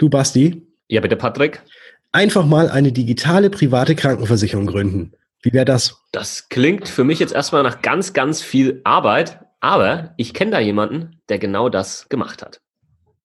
Du Basti? Ja, bitte Patrick. Einfach mal eine digitale private Krankenversicherung gründen. Wie wäre das? Das klingt für mich jetzt erstmal nach ganz, ganz viel Arbeit, aber ich kenne da jemanden, der genau das gemacht hat.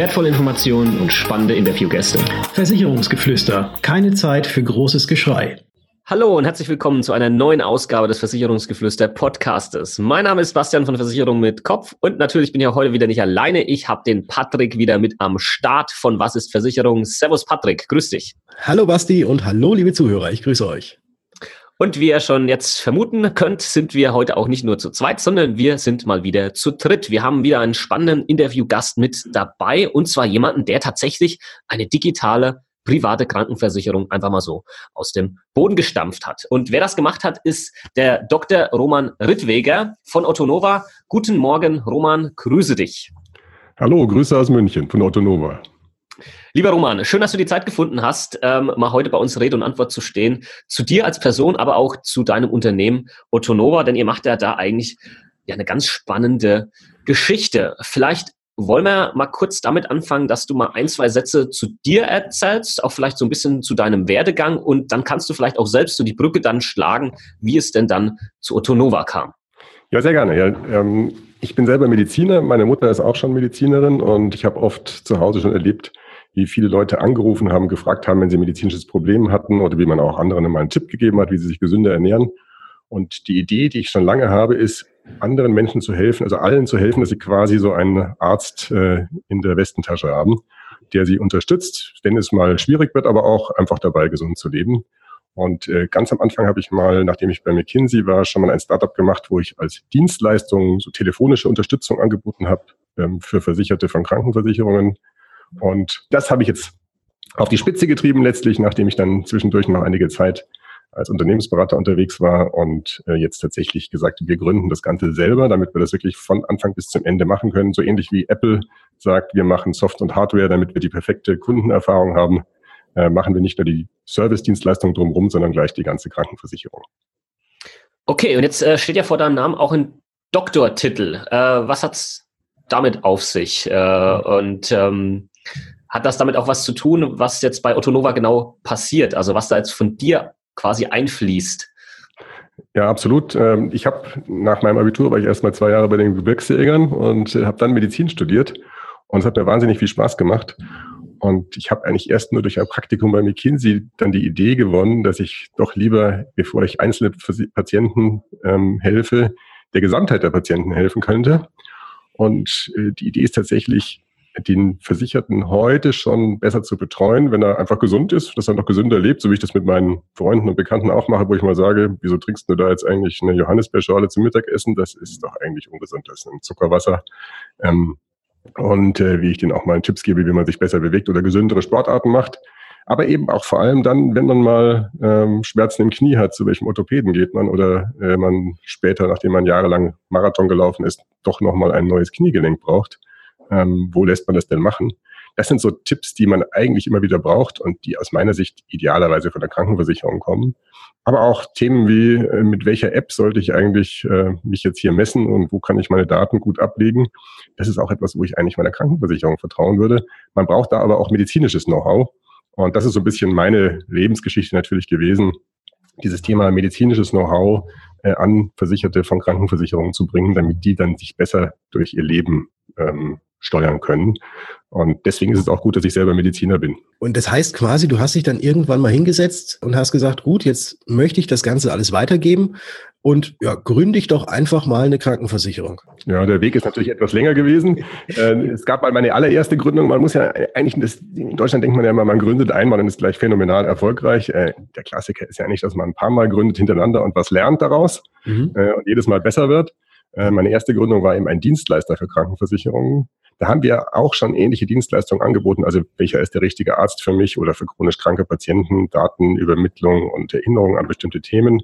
wertvolle Informationen und spannende Interviewgäste. Versicherungsgeflüster. Keine Zeit für großes Geschrei. Hallo und herzlich willkommen zu einer neuen Ausgabe des Versicherungsgeflüster Podcastes. Mein Name ist Bastian von Versicherung mit Kopf und natürlich bin ich auch heute wieder nicht alleine. Ich habe den Patrick wieder mit am Start von Was ist Versicherung. Servus Patrick, grüß dich. Hallo Basti und hallo liebe Zuhörer, ich grüße euch. Und wie ihr schon jetzt vermuten könnt, sind wir heute auch nicht nur zu zweit, sondern wir sind mal wieder zu dritt. Wir haben wieder einen spannenden Interviewgast mit dabei und zwar jemanden, der tatsächlich eine digitale private Krankenversicherung einfach mal so aus dem Boden gestampft hat. Und wer das gemacht hat, ist der Dr. Roman Rittweger von Ottonova. Guten Morgen, Roman, grüße dich. Hallo, Grüße aus München von Ottonova. Lieber Roman, schön, dass du die Zeit gefunden hast, ähm, mal heute bei uns Rede und Antwort zu stehen. Zu dir als Person, aber auch zu deinem Unternehmen Ottonova, denn ihr macht ja da eigentlich ja eine ganz spannende Geschichte. Vielleicht wollen wir mal kurz damit anfangen, dass du mal ein, zwei Sätze zu dir erzählst, auch vielleicht so ein bisschen zu deinem Werdegang und dann kannst du vielleicht auch selbst so die Brücke dann schlagen, wie es denn dann zu Ottonova kam. Ja, sehr gerne. Ja, ähm, ich bin selber Mediziner, meine Mutter ist auch schon Medizinerin und ich habe oft zu Hause schon erlebt, wie viele Leute angerufen haben, gefragt haben, wenn sie ein medizinisches Problem hatten oder wie man auch anderen immer einen Tipp gegeben hat, wie sie sich gesünder ernähren. Und die Idee, die ich schon lange habe, ist, anderen Menschen zu helfen, also allen zu helfen, dass sie quasi so einen Arzt äh, in der Westentasche haben, der sie unterstützt, wenn es mal schwierig wird, aber auch einfach dabei gesund zu leben. Und äh, ganz am Anfang habe ich mal, nachdem ich bei McKinsey war, schon mal ein Startup gemacht, wo ich als Dienstleistung so telefonische Unterstützung angeboten habe ähm, für Versicherte von Krankenversicherungen. Und das habe ich jetzt auf die Spitze getrieben letztlich, nachdem ich dann zwischendurch noch einige Zeit als Unternehmensberater unterwegs war und äh, jetzt tatsächlich gesagt, wir gründen das Ganze selber, damit wir das wirklich von Anfang bis zum Ende machen können. So ähnlich wie Apple sagt, wir machen Soft und Hardware, damit wir die perfekte Kundenerfahrung haben, äh, machen wir nicht nur die Service-Dienstleistung drumherum, sondern gleich die ganze Krankenversicherung. Okay, und jetzt äh, steht ja vor deinem Namen auch ein Doktortitel. Äh, was hat's damit auf sich? Und ähm, hat das damit auch was zu tun, was jetzt bei Ottonova genau passiert? Also was da jetzt von dir quasi einfließt? Ja, absolut. Ähm, ich habe nach meinem Abitur war ich erst mal zwei Jahre bei den Gebirgsjägern und habe dann Medizin studiert und es hat mir wahnsinnig viel Spaß gemacht. Und ich habe eigentlich erst nur durch ein Praktikum bei McKinsey dann die Idee gewonnen, dass ich doch lieber, bevor ich einzelne Patienten ähm, helfe, der Gesamtheit der Patienten helfen könnte. Und äh, die Idee ist tatsächlich, den Versicherten heute schon besser zu betreuen, wenn er einfach gesund ist, dass er noch gesünder lebt, so wie ich das mit meinen Freunden und Bekannten auch mache, wo ich mal sage, wieso trinkst du da jetzt eigentlich eine Johannisbeerschale zum Mittagessen? Das ist doch eigentlich ungesund, das ist ein Zuckerwasser. Ähm, und äh, wie ich denen auch mal Tipps gebe, wie man sich besser bewegt oder gesündere Sportarten macht. Aber eben auch vor allem dann, wenn man mal ähm, Schmerzen im Knie hat, zu welchem Orthopäden geht man oder äh, man später, nachdem man jahrelang Marathon gelaufen ist, doch nochmal ein neues Kniegelenk braucht ähm, wo lässt man das denn machen? Das sind so Tipps, die man eigentlich immer wieder braucht und die aus meiner Sicht idealerweise von der Krankenversicherung kommen. Aber auch Themen wie, äh, mit welcher App sollte ich eigentlich äh, mich jetzt hier messen und wo kann ich meine Daten gut ablegen? Das ist auch etwas, wo ich eigentlich meiner Krankenversicherung vertrauen würde. Man braucht da aber auch medizinisches Know-how. Und das ist so ein bisschen meine Lebensgeschichte natürlich gewesen, dieses Thema medizinisches Know-how äh, an Versicherte von Krankenversicherungen zu bringen, damit die dann sich besser durch ihr Leben ähm, steuern können. Und deswegen ist es auch gut, dass ich selber Mediziner bin. Und das heißt quasi, du hast dich dann irgendwann mal hingesetzt und hast gesagt, gut, jetzt möchte ich das Ganze alles weitergeben und ja, gründe ich doch einfach mal eine Krankenversicherung. Ja, der Weg ist natürlich etwas länger gewesen. Äh, es gab mal meine allererste Gründung. Man muss ja eigentlich, das, in Deutschland denkt man ja immer, man gründet einmal und ist gleich phänomenal erfolgreich. Äh, der Klassiker ist ja eigentlich, dass man ein paar Mal gründet hintereinander und was lernt daraus mhm. Äh, und jedes Mal besser wird. Meine erste Gründung war eben ein Dienstleister für Krankenversicherungen Da haben wir auch schon ähnliche Dienstleistungen angeboten. Also welcher ist der richtige Arzt für mich oder für chronisch kranke Patienten, Datenübermittlung und Erinnerung an bestimmte Themen.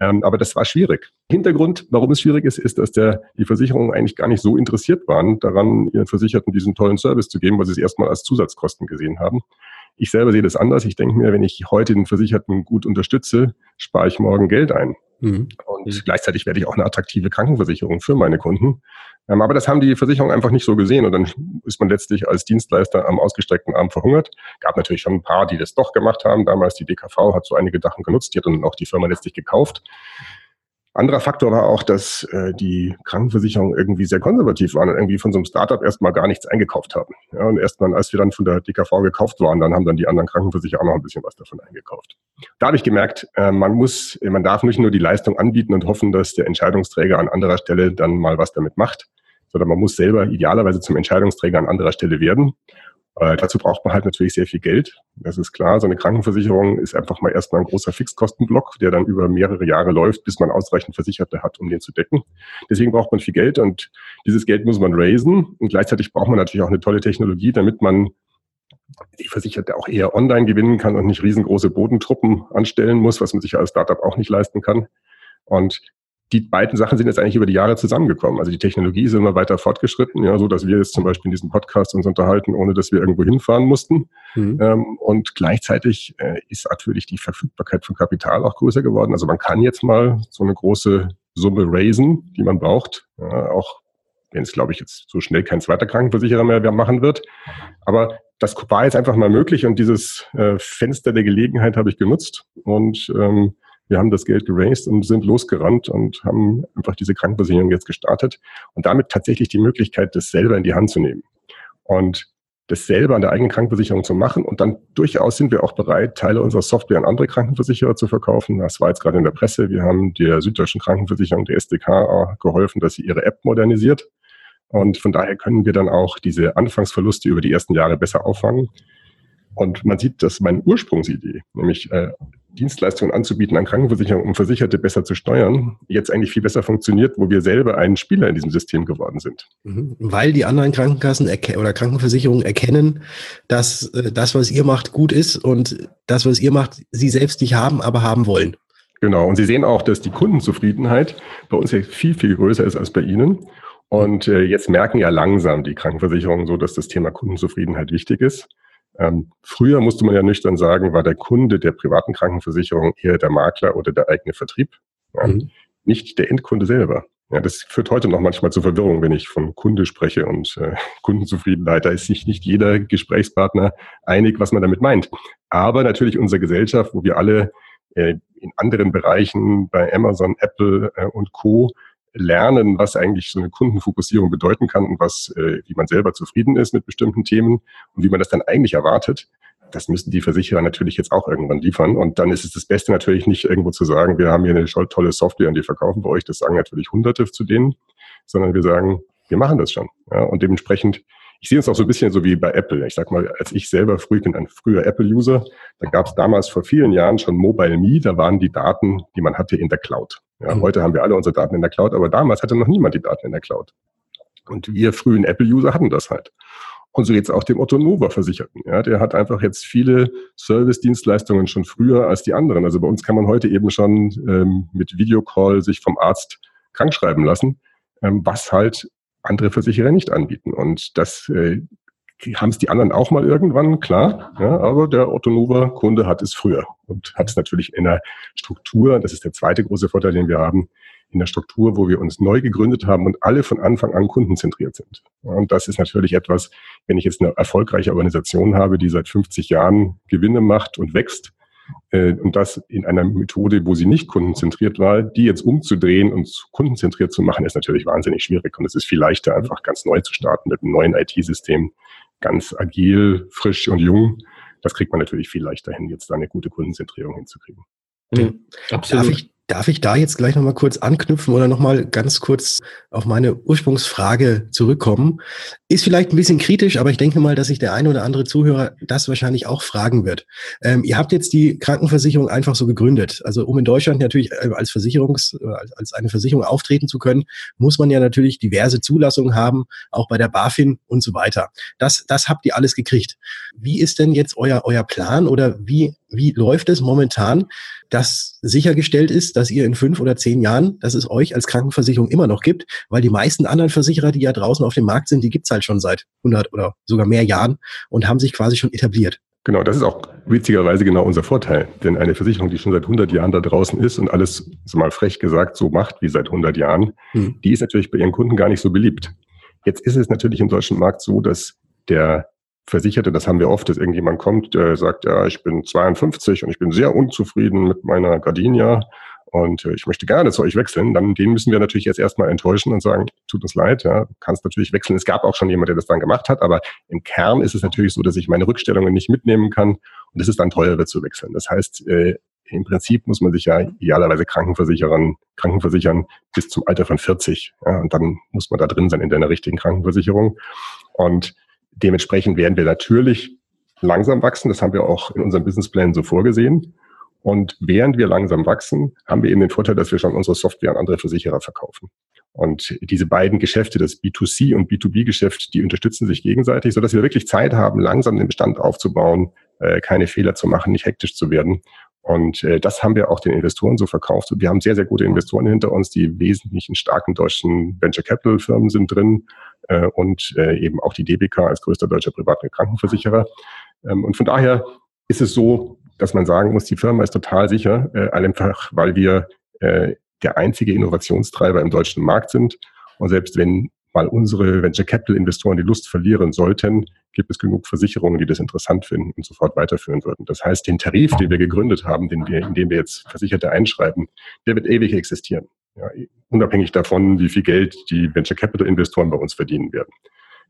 Ähm, aber das war schwierig. Hintergrund, warum es schwierig ist, ist, dass der, die Versicherungen eigentlich gar nicht so interessiert waren, daran ihren Versicherten diesen tollen Service zu geben, weil sie es erstmal als Zusatzkosten gesehen haben. Ich selber sehe das anders. Ich denke mir, wenn ich heute den Versicherten gut unterstütze, spare ich morgen Geld ein. Mhm. Und mhm. gleichzeitig werde ich auch eine attraktive Krankenversicherung für meine Kunden. Ähm, aber das haben die Versicherungen einfach nicht so gesehen. Und dann ist man letztlich als Dienstleister am ausgestreckten Arm verhungert. Gab natürlich schon ein paar, die das doch gemacht haben. Damals die DKV hat so einige Sachen genutzt. Die hat dann auch die Firma letztlich gekauft. Anderer Faktor war auch, dass äh, die Krankenversicherungen irgendwie sehr konservativ waren und irgendwie von so einem Startup erstmal gar nichts eingekauft haben. Ja, und erst mal, als wir dann von der DKV gekauft waren, dann haben dann die anderen Krankenversicherer auch noch ein bisschen was davon eingekauft. Da habe ich gemerkt, äh, man muss, man darf nicht nur die Leistung anbieten und hoffen, dass der Entscheidungsträger an anderer Stelle dann mal was damit macht, sondern man muss selber idealerweise zum Entscheidungsträger an anderer Stelle werden. Äh, dazu braucht man halt natürlich sehr viel Geld. Das ist klar. So eine Krankenversicherung ist einfach mal erstmal ein großer Fixkostenblock, der dann über mehrere Jahre läuft, bis man ausreichend Versicherte hat, um den zu decken. Deswegen braucht man viel Geld und dieses Geld muss man raisen. Und gleichzeitig braucht man natürlich auch eine tolle Technologie, damit man die Versicherte auch eher online gewinnen kann und nicht riesengroße Bodentruppen anstellen muss, was man sich als Startup auch nicht leisten kann. Und die beiden Sachen sind jetzt eigentlich über die Jahre zusammengekommen. Also die Technologie ist immer weiter fortgeschritten, ja, so dass wir jetzt zum Beispiel in diesem Podcast uns unterhalten, ohne dass wir irgendwo hinfahren mussten. Mhm. Ähm, und gleichzeitig äh, ist natürlich die Verfügbarkeit von Kapital auch größer geworden. Also man kann jetzt mal so eine große Summe raisen, die man braucht, ja, auch wenn es, glaube ich, jetzt so schnell kein zweiter Krankenversicherer mehr machen wird. Aber das war jetzt einfach mal möglich und dieses äh, Fenster der Gelegenheit habe ich genutzt und ähm, wir haben das Geld geraced und sind losgerannt und haben einfach diese Krankenversicherung jetzt gestartet und damit tatsächlich die Möglichkeit, das selber in die Hand zu nehmen. Und das selber an der eigenen Krankenversicherung zu machen. Und dann durchaus sind wir auch bereit, Teile unserer Software an andere Krankenversicherer zu verkaufen. Das war jetzt gerade in der Presse. Wir haben der Süddeutschen Krankenversicherung, der SDK, geholfen, dass sie ihre App modernisiert. Und von daher können wir dann auch diese Anfangsverluste über die ersten Jahre besser auffangen. Und man sieht, dass meine Ursprungsidee, nämlich äh, Dienstleistungen anzubieten an Krankenversicherungen, um Versicherte besser zu steuern, jetzt eigentlich viel besser funktioniert, wo wir selber ein Spieler in diesem System geworden sind. Mhm. Weil die anderen Krankenkassen oder Krankenversicherungen erkennen, dass äh, das, was ihr macht, gut ist und das, was ihr macht, sie selbst nicht haben, aber haben wollen. Genau. Und Sie sehen auch, dass die Kundenzufriedenheit bei uns ja viel, viel größer ist als bei Ihnen. Und äh, jetzt merken ja langsam die Krankenversicherungen so, dass das Thema Kundenzufriedenheit wichtig ist. Ähm, früher musste man ja nüchtern sagen, war der Kunde der privaten Krankenversicherung eher der Makler oder der eigene Vertrieb, ja, mhm. nicht der Endkunde selber. Ja, das führt heute noch manchmal zu Verwirrung, wenn ich von Kunde spreche und äh, Kundenzufriedenheit. Da ist sich nicht jeder Gesprächspartner einig, was man damit meint. Aber natürlich unsere Gesellschaft, wo wir alle äh, in anderen Bereichen bei Amazon, Apple äh, und Co lernen, was eigentlich so eine Kundenfokussierung bedeuten kann und was, äh, wie man selber zufrieden ist mit bestimmten Themen und wie man das dann eigentlich erwartet. Das müssen die Versicherer natürlich jetzt auch irgendwann liefern. Und dann ist es das Beste natürlich nicht irgendwo zu sagen, wir haben hier eine tolle Software und die verkaufen wir euch. Das sagen natürlich Hunderte zu denen, sondern wir sagen, wir machen das schon. Ja, und dementsprechend ich sehe es auch so ein bisschen so wie bei Apple. Ich sag mal, als ich selber früh bin ein früher Apple-User, da gab es damals vor vielen Jahren schon Mobile Me, da waren die Daten, die man hatte, in der Cloud. Ja, mhm. Heute haben wir alle unsere Daten in der Cloud, aber damals hatte noch niemand die Daten in der Cloud. Und wir frühen Apple-User hatten das halt. Und so jetzt auch dem Otto Nova Versicherten. Ja, der hat einfach jetzt viele Service-Dienstleistungen schon früher als die anderen. Also bei uns kann man heute eben schon ähm, mit Videocall sich vom Arzt krankschreiben lassen, ähm, was halt andere Versicherer nicht anbieten. Und das äh, haben es die anderen auch mal irgendwann, klar. Ja, aber der Otto-Nova-Kunde hat es früher und hat es natürlich in der Struktur, das ist der zweite große Vorteil, den wir haben, in der Struktur, wo wir uns neu gegründet haben und alle von Anfang an kundenzentriert sind. Und das ist natürlich etwas, wenn ich jetzt eine erfolgreiche Organisation habe, die seit 50 Jahren Gewinne macht und wächst, äh, und das in einer Methode, wo sie nicht kundenzentriert war, die jetzt umzudrehen und kundenzentriert zu machen, ist natürlich wahnsinnig schwierig. Und es ist viel leichter, einfach ganz neu zu starten mit einem neuen IT-System, ganz agil, frisch und jung. Das kriegt man natürlich viel leichter hin, jetzt da eine gute Kundenzentrierung hinzukriegen. Mhm. Absolut. Darf ich, Darf ich da jetzt gleich nochmal kurz anknüpfen oder nochmal ganz kurz auf meine Ursprungsfrage zurückkommen? Ist vielleicht ein bisschen kritisch, aber ich denke mal, dass sich der eine oder andere Zuhörer das wahrscheinlich auch fragen wird. Ähm, ihr habt jetzt die Krankenversicherung einfach so gegründet. Also um in Deutschland natürlich äh, als Versicherungs, äh, als eine Versicherung auftreten zu können, muss man ja natürlich diverse Zulassungen haben, auch bei der BaFin und so weiter. Das, das habt ihr alles gekriegt. Wie ist denn jetzt euer, euer Plan oder wie, wie läuft es momentan? dass sichergestellt ist, dass ihr in fünf oder zehn Jahren, dass es euch als Krankenversicherung immer noch gibt, weil die meisten anderen Versicherer, die ja draußen auf dem Markt sind, die gibt's halt schon seit 100 oder sogar mehr Jahren und haben sich quasi schon etabliert. Genau, das ist auch witzigerweise genau unser Vorteil. Denn eine Versicherung, die schon seit 100 Jahren da draußen ist und alles, so mal frech gesagt, so macht wie seit 100 Jahren, hm. die ist natürlich bei ihren Kunden gar nicht so beliebt. Jetzt ist es natürlich im deutschen Markt so, dass der Versicherte, das haben wir oft, dass irgendjemand kommt, der sagt, ja, ich bin 52 und ich bin sehr unzufrieden mit meiner Gardenia und äh, ich möchte gerne zu euch wechseln, dann den müssen wir natürlich jetzt erstmal enttäuschen und sagen, tut uns leid, ja, kannst natürlich wechseln. Es gab auch schon jemand, der das dann gemacht hat, aber im Kern ist es natürlich so, dass ich meine Rückstellungen nicht mitnehmen kann und es ist dann teurer zu wechseln. Das heißt, äh, im Prinzip muss man sich ja idealerweise Krankenversicherern, Krankenversichern bis zum Alter von 40. Ja, und dann muss man da drin sein in der richtigen Krankenversicherung. Und Dementsprechend werden wir natürlich langsam wachsen. Das haben wir auch in unserem Businessplan so vorgesehen. Und während wir langsam wachsen, haben wir eben den Vorteil, dass wir schon unsere Software an andere Versicherer verkaufen. Und diese beiden Geschäfte, das B2C und B2B-Geschäft, die unterstützen sich gegenseitig, sodass wir wirklich Zeit haben, langsam den Bestand aufzubauen, äh, keine Fehler zu machen, nicht hektisch zu werden. Und äh, das haben wir auch den Investoren so verkauft. Wir haben sehr, sehr gute Investoren hinter uns, die wesentlich in starken deutschen Venture Capital Firmen sind drin äh, und äh, eben auch die DBK als größter deutscher privater Krankenversicherer. Ähm, und von daher ist es so, dass man sagen muss, die Firma ist total sicher, äh, einfach weil wir äh, der einzige Innovationstreiber im deutschen Markt sind. Und selbst wenn mal unsere Venture Capital Investoren die Lust verlieren sollten, gibt es genug Versicherungen, die das interessant finden und sofort weiterführen würden. Das heißt, den Tarif, den wir gegründet haben, den wir, in dem wir jetzt Versicherte einschreiben, der wird ewig existieren. Ja, unabhängig davon, wie viel Geld die Venture Capital Investoren bei uns verdienen werden.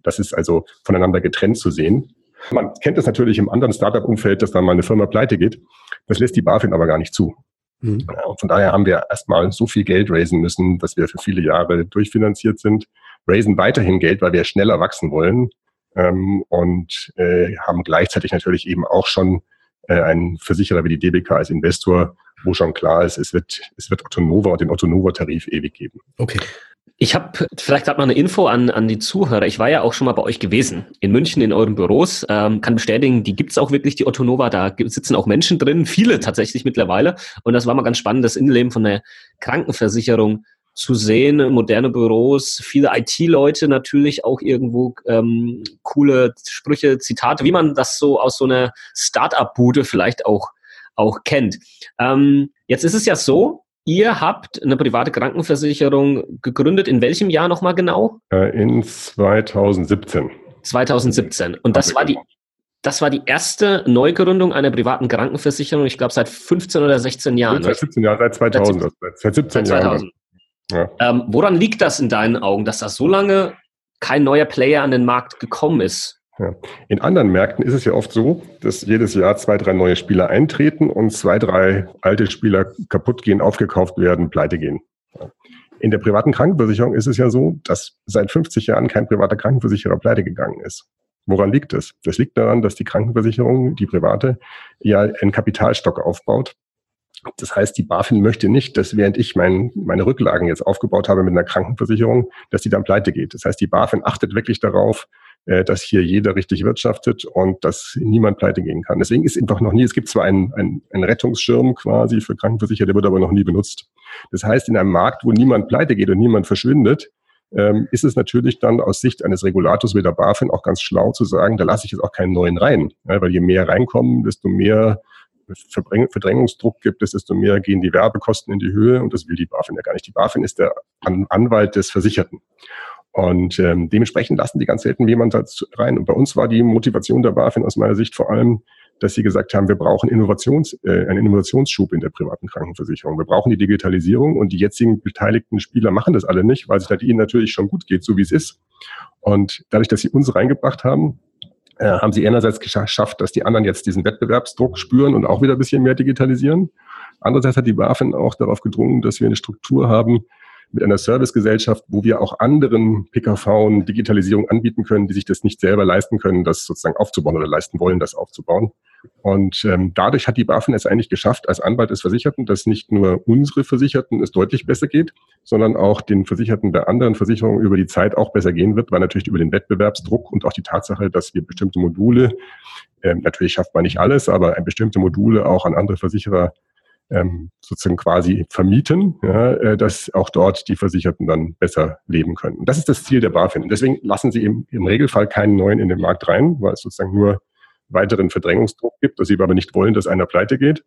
Das ist also voneinander getrennt zu sehen. Man kennt es natürlich im anderen Startup-Umfeld, dass dann mal eine Firma pleite geht. Das lässt die BaFin aber gar nicht zu. Mhm. Und von daher haben wir erstmal so viel Geld raisen müssen, dass wir für viele Jahre durchfinanziert sind, raisen weiterhin Geld, weil wir schneller wachsen wollen ähm, und äh, haben gleichzeitig natürlich eben auch schon äh, einen Versicherer wie die DBK als Investor, wo schon klar ist, es wird, es wird Otto Nova und den Otto Nova Tarif ewig geben. Okay. Ich habe vielleicht gerade mal eine Info an, an die Zuhörer. Ich war ja auch schon mal bei euch gewesen, in München in euren Büros. Ähm, kann bestätigen, die gibt's auch wirklich, die Otto Nova. Da sitzen auch Menschen drin, viele tatsächlich mittlerweile. Und das war mal ganz spannend, das Innenleben von der Krankenversicherung zu sehen, moderne Büros, viele IT-Leute natürlich auch irgendwo ähm, coole Sprüche, Zitate, wie man das so aus so einer Start-up-Bude vielleicht auch, auch kennt. Ähm, jetzt ist es ja so, ihr habt eine private Krankenversicherung gegründet. In welchem Jahr nochmal genau? Äh, in 2017. 2017. Und das war die das war die erste Neugründung einer privaten Krankenversicherung, ich glaube, seit 15 oder 16 Jahren. Seit 17 Jahren, seit 2000. Seit, seit 17 seit 2000. Jahren. Ja. Ähm, woran liegt das in deinen Augen, dass da so lange kein neuer Player an den Markt gekommen ist? Ja. In anderen Märkten ist es ja oft so, dass jedes Jahr zwei, drei neue Spieler eintreten und zwei, drei alte Spieler kaputt gehen, aufgekauft werden, pleite gehen. In der privaten Krankenversicherung ist es ja so, dass seit 50 Jahren kein privater Krankenversicherer pleite gegangen ist. Woran liegt das? Das liegt daran, dass die Krankenversicherung, die private, ja einen Kapitalstock aufbaut, das heißt, die BaFin möchte nicht, dass während ich mein, meine Rücklagen jetzt aufgebaut habe mit einer Krankenversicherung, dass die dann pleite geht. Das heißt, die BaFin achtet wirklich darauf, dass hier jeder richtig wirtschaftet und dass niemand pleite gehen kann. Deswegen ist einfach noch nie, es gibt zwar einen, einen, einen Rettungsschirm quasi für Krankenversicherer, der wird aber noch nie benutzt. Das heißt, in einem Markt, wo niemand pleite geht und niemand verschwindet, ähm, ist es natürlich dann aus Sicht eines Regulators wie der BaFin auch ganz schlau zu sagen, da lasse ich jetzt auch keinen neuen rein. Weil je mehr reinkommen, desto mehr Verdrängungsdruck gibt es, desto mehr gehen die Werbekosten in die Höhe und das will die BaFin ja gar nicht. Die BaFin ist der Anwalt des Versicherten. Und ähm, dementsprechend lassen die ganz selten jemand rein. Und bei uns war die Motivation der BaFin aus meiner Sicht vor allem, dass sie gesagt haben, wir brauchen Innovations, äh, einen Innovationsschub in der privaten Krankenversicherung. Wir brauchen die Digitalisierung und die jetzigen beteiligten Spieler machen das alle nicht, weil es halt ihnen natürlich schon gut geht, so wie es ist. Und dadurch, dass sie uns reingebracht haben, äh, haben sie einerseits geschafft, dass die anderen jetzt diesen Wettbewerbsdruck spüren und auch wieder ein bisschen mehr digitalisieren. Andererseits hat die BaFin auch darauf gedrungen, dass wir eine Struktur haben, mit einer Servicegesellschaft, wo wir auch anderen PKV Digitalisierung anbieten können, die sich das nicht selber leisten können, das sozusagen aufzubauen oder leisten wollen, das aufzubauen. Und ähm, dadurch hat die BaFin es eigentlich geschafft, als Anwalt des Versicherten, dass nicht nur unsere Versicherten es deutlich besser geht, sondern auch den Versicherten der anderen Versicherungen über die Zeit auch besser gehen wird, weil natürlich über den Wettbewerbsdruck und auch die Tatsache, dass wir bestimmte Module, ähm, natürlich schafft man nicht alles, aber bestimmte Module auch an andere Versicherer ähm, sozusagen quasi vermieten, ja, äh, dass auch dort die Versicherten dann besser leben können. Das ist das Ziel der BaFin. Deswegen lassen sie im, im Regelfall keinen neuen in den Markt rein, weil es sozusagen nur weiteren Verdrängungsdruck gibt, dass sie aber nicht wollen, dass einer pleite geht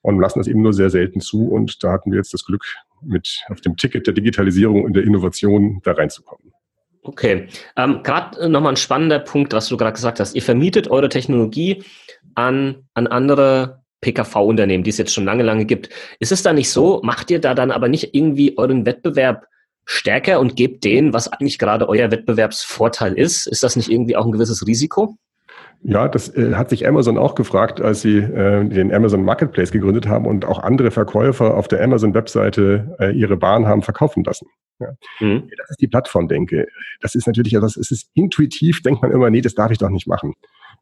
und lassen das eben nur sehr selten zu. Und da hatten wir jetzt das Glück, mit auf dem Ticket der Digitalisierung und der Innovation da reinzukommen. Okay, ähm, gerade nochmal ein spannender Punkt, was du gerade gesagt hast. Ihr vermietet eure Technologie an, an andere PKV-Unternehmen, die es jetzt schon lange, lange gibt. Ist es da nicht so, macht ihr da dann aber nicht irgendwie euren Wettbewerb stärker und gebt denen, was eigentlich gerade euer Wettbewerbsvorteil ist? Ist das nicht irgendwie auch ein gewisses Risiko? Ja, das äh, hat sich Amazon auch gefragt, als sie äh, den Amazon Marketplace gegründet haben und auch andere Verkäufer auf der Amazon-Webseite äh, ihre Waren haben verkaufen lassen. Ja. Mhm. Das ist die Plattformdenke. Das ist natürlich etwas, es ist intuitiv, denkt man immer, nee, das darf ich doch nicht machen.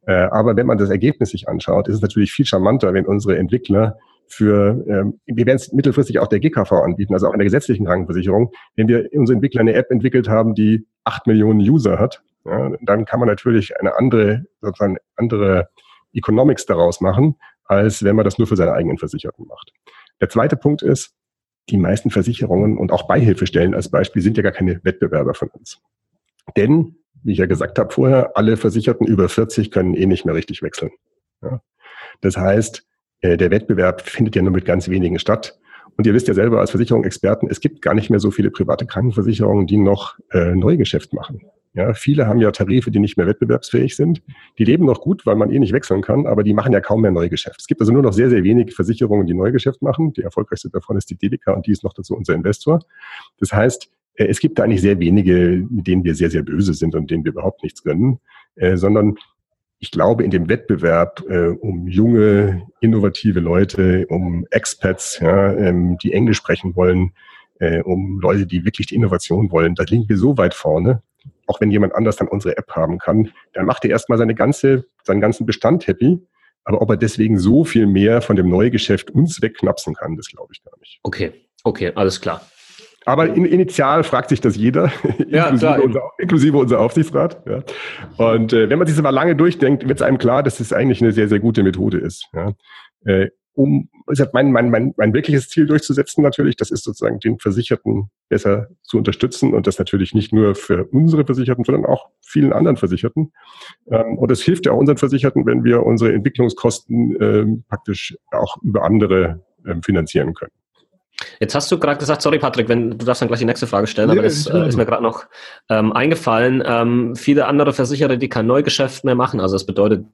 Äh, aber wenn man das Ergebnis sich anschaut, ist es natürlich viel charmanter, wenn unsere Entwickler für, ähm, wir werden es mittelfristig auch der GKV anbieten, also auch in der gesetzlichen Krankenversicherung, wenn wir unsere Entwickler eine App entwickelt haben, die acht Millionen User hat, ja, dann kann man natürlich eine andere, sozusagen andere Economics daraus machen, als wenn man das nur für seine eigenen Versicherten macht. Der zweite Punkt ist, die meisten Versicherungen und auch Beihilfestellen als Beispiel sind ja gar keine Wettbewerber von uns. Denn wie ich ja gesagt habe vorher, alle Versicherten über 40 können eh nicht mehr richtig wechseln. Ja. Das heißt, äh, der Wettbewerb findet ja nur mit ganz wenigen statt. Und ihr wisst ja selber als Versicherungsexperten, es gibt gar nicht mehr so viele private Krankenversicherungen, die noch äh, Neugeschäft machen. Ja, viele haben ja Tarife, die nicht mehr wettbewerbsfähig sind. Die leben noch gut, weil man eh nicht wechseln kann, aber die machen ja kaum mehr Neugeschäft. Es gibt also nur noch sehr, sehr wenig Versicherungen, die Neugeschäft machen. Die erfolgreichste davon ist die Delica und die ist noch dazu unser Investor. Das heißt, es gibt da eigentlich sehr wenige, mit denen wir sehr, sehr böse sind und denen wir überhaupt nichts gönnen, äh, sondern ich glaube, in dem Wettbewerb äh, um junge, innovative Leute, um Expats, ja, ähm, die Englisch sprechen wollen, äh, um Leute, die wirklich die Innovation wollen, da liegen wir so weit vorne. Auch wenn jemand anders dann unsere App haben kann, dann macht er erstmal seine ganze, seinen ganzen Bestand happy. Aber ob er deswegen so viel mehr von dem Neugeschäft uns wegknapsen kann, das glaube ich gar nicht. Okay, okay, alles klar. Aber in, initial fragt sich das jeder, ja, inklusive, klar, unser, inklusive unser Aufsichtsrat. Ja. Und äh, wenn man sich das mal lange durchdenkt, wird es einem klar, dass es das eigentlich eine sehr, sehr gute Methode ist. Ja. Äh, um mein, mein, mein, mein wirkliches Ziel durchzusetzen natürlich, das ist sozusagen den Versicherten besser zu unterstützen und das natürlich nicht nur für unsere Versicherten, sondern auch vielen anderen Versicherten. Ähm, und es hilft ja auch unseren Versicherten, wenn wir unsere Entwicklungskosten ähm, praktisch auch über andere ähm, finanzieren können. Jetzt hast du gerade gesagt, sorry Patrick, wenn du darfst dann gleich die nächste Frage stellen, aber das äh, ist mir gerade noch ähm, eingefallen. Ähm, viele andere Versicherer, die kein Neugeschäft mehr machen, also das bedeutet,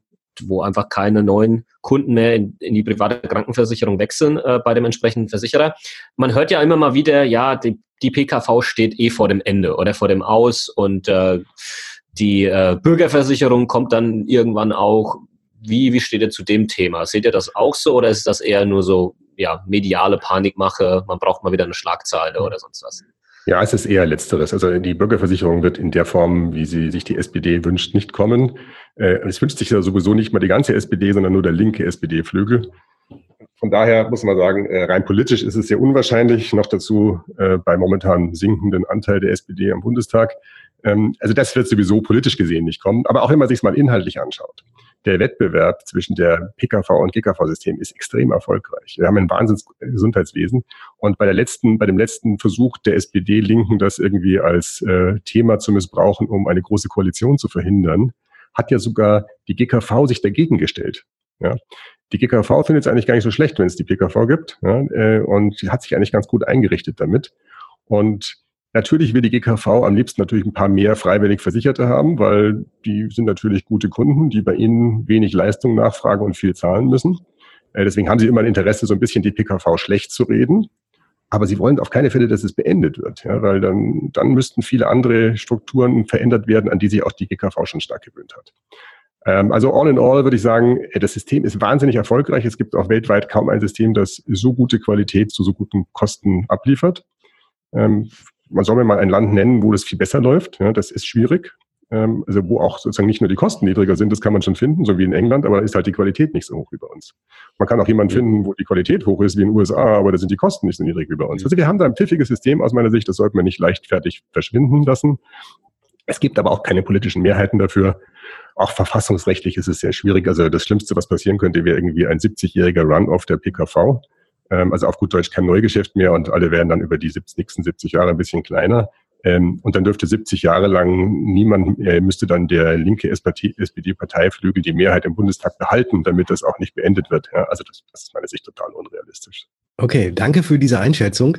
wo einfach keine neuen Kunden mehr in, in die private Krankenversicherung wechseln äh, bei dem entsprechenden Versicherer. Man hört ja immer mal wieder, ja, die, die PKV steht eh vor dem Ende oder vor dem Aus und äh, die äh, Bürgerversicherung kommt dann irgendwann auch. Wie, wie steht ihr zu dem Thema? Seht ihr das auch so oder ist das eher nur so ja, mediale Panikmache, man braucht mal wieder eine Schlagzeile oder sonst was. Ja, es ist eher Letzteres. Also die Bürgerversicherung wird in der Form, wie sie sich die SPD wünscht, nicht kommen. Äh, es wünscht sich ja sowieso nicht mal die ganze SPD, sondern nur der linke SPD-Flügel. Von daher muss man sagen, äh, rein politisch ist es sehr unwahrscheinlich, noch dazu äh, bei momentan sinkenden Anteil der SPD am Bundestag. Ähm, also das wird sowieso politisch gesehen nicht kommen. Aber auch wenn man sich mal inhaltlich anschaut der Wettbewerb zwischen der PKV und GKV-System ist extrem erfolgreich. Wir haben ein Wahnsinnsgesundheitswesen und bei der letzten, bei dem letzten Versuch der SPD-Linken, das irgendwie als äh, Thema zu missbrauchen, um eine große Koalition zu verhindern, hat ja sogar die GKV sich dagegen gestellt. Ja. Die GKV findet es eigentlich gar nicht so schlecht, wenn es die PKV gibt ja, äh, und hat sich eigentlich ganz gut eingerichtet damit. Und Natürlich will die GKV am liebsten natürlich ein paar mehr freiwillig Versicherte haben, weil die sind natürlich gute Kunden, die bei ihnen wenig Leistung nachfragen und viel zahlen müssen. Äh, deswegen haben sie immer ein Interesse, so ein bisschen die PKV schlecht zu reden. Aber sie wollen auf keine Fälle, dass es beendet wird, ja, weil dann, dann müssten viele andere Strukturen verändert werden, an die sich auch die GKV schon stark gewöhnt hat. Ähm, also all in all würde ich sagen, äh, das System ist wahnsinnig erfolgreich. Es gibt auch weltweit kaum ein System, das so gute Qualität zu so guten Kosten abliefert. Man soll mir mal ein Land nennen, wo das viel besser läuft. Ja, das ist schwierig. Ähm, also wo auch sozusagen nicht nur die Kosten niedriger sind, das kann man schon finden, so wie in England, aber da ist halt die Qualität nicht so hoch wie bei uns. Man kann auch jemanden finden, wo die Qualität hoch ist wie in den USA, aber da sind die Kosten nicht so niedrig wie bei uns. Also wir haben da ein pfiffiges System aus meiner Sicht, das sollte man nicht leichtfertig verschwinden lassen. Es gibt aber auch keine politischen Mehrheiten dafür. Auch verfassungsrechtlich ist es sehr schwierig. Also das Schlimmste, was passieren könnte, wäre irgendwie ein 70-jähriger Run auf der PKV. Ähm, also auf gut Deutsch kein Neugeschäft mehr und alle werden dann über die nächsten 70 Jahre ein bisschen kleiner. Ähm, und dann dürfte 70 Jahre lang niemand, äh, müsste dann der linke SPD-Parteiflügel die Mehrheit im Bundestag behalten, damit das auch nicht beendet wird. Also das, das ist meiner Sicht total unrealistisch. Okay, danke für diese Einschätzung.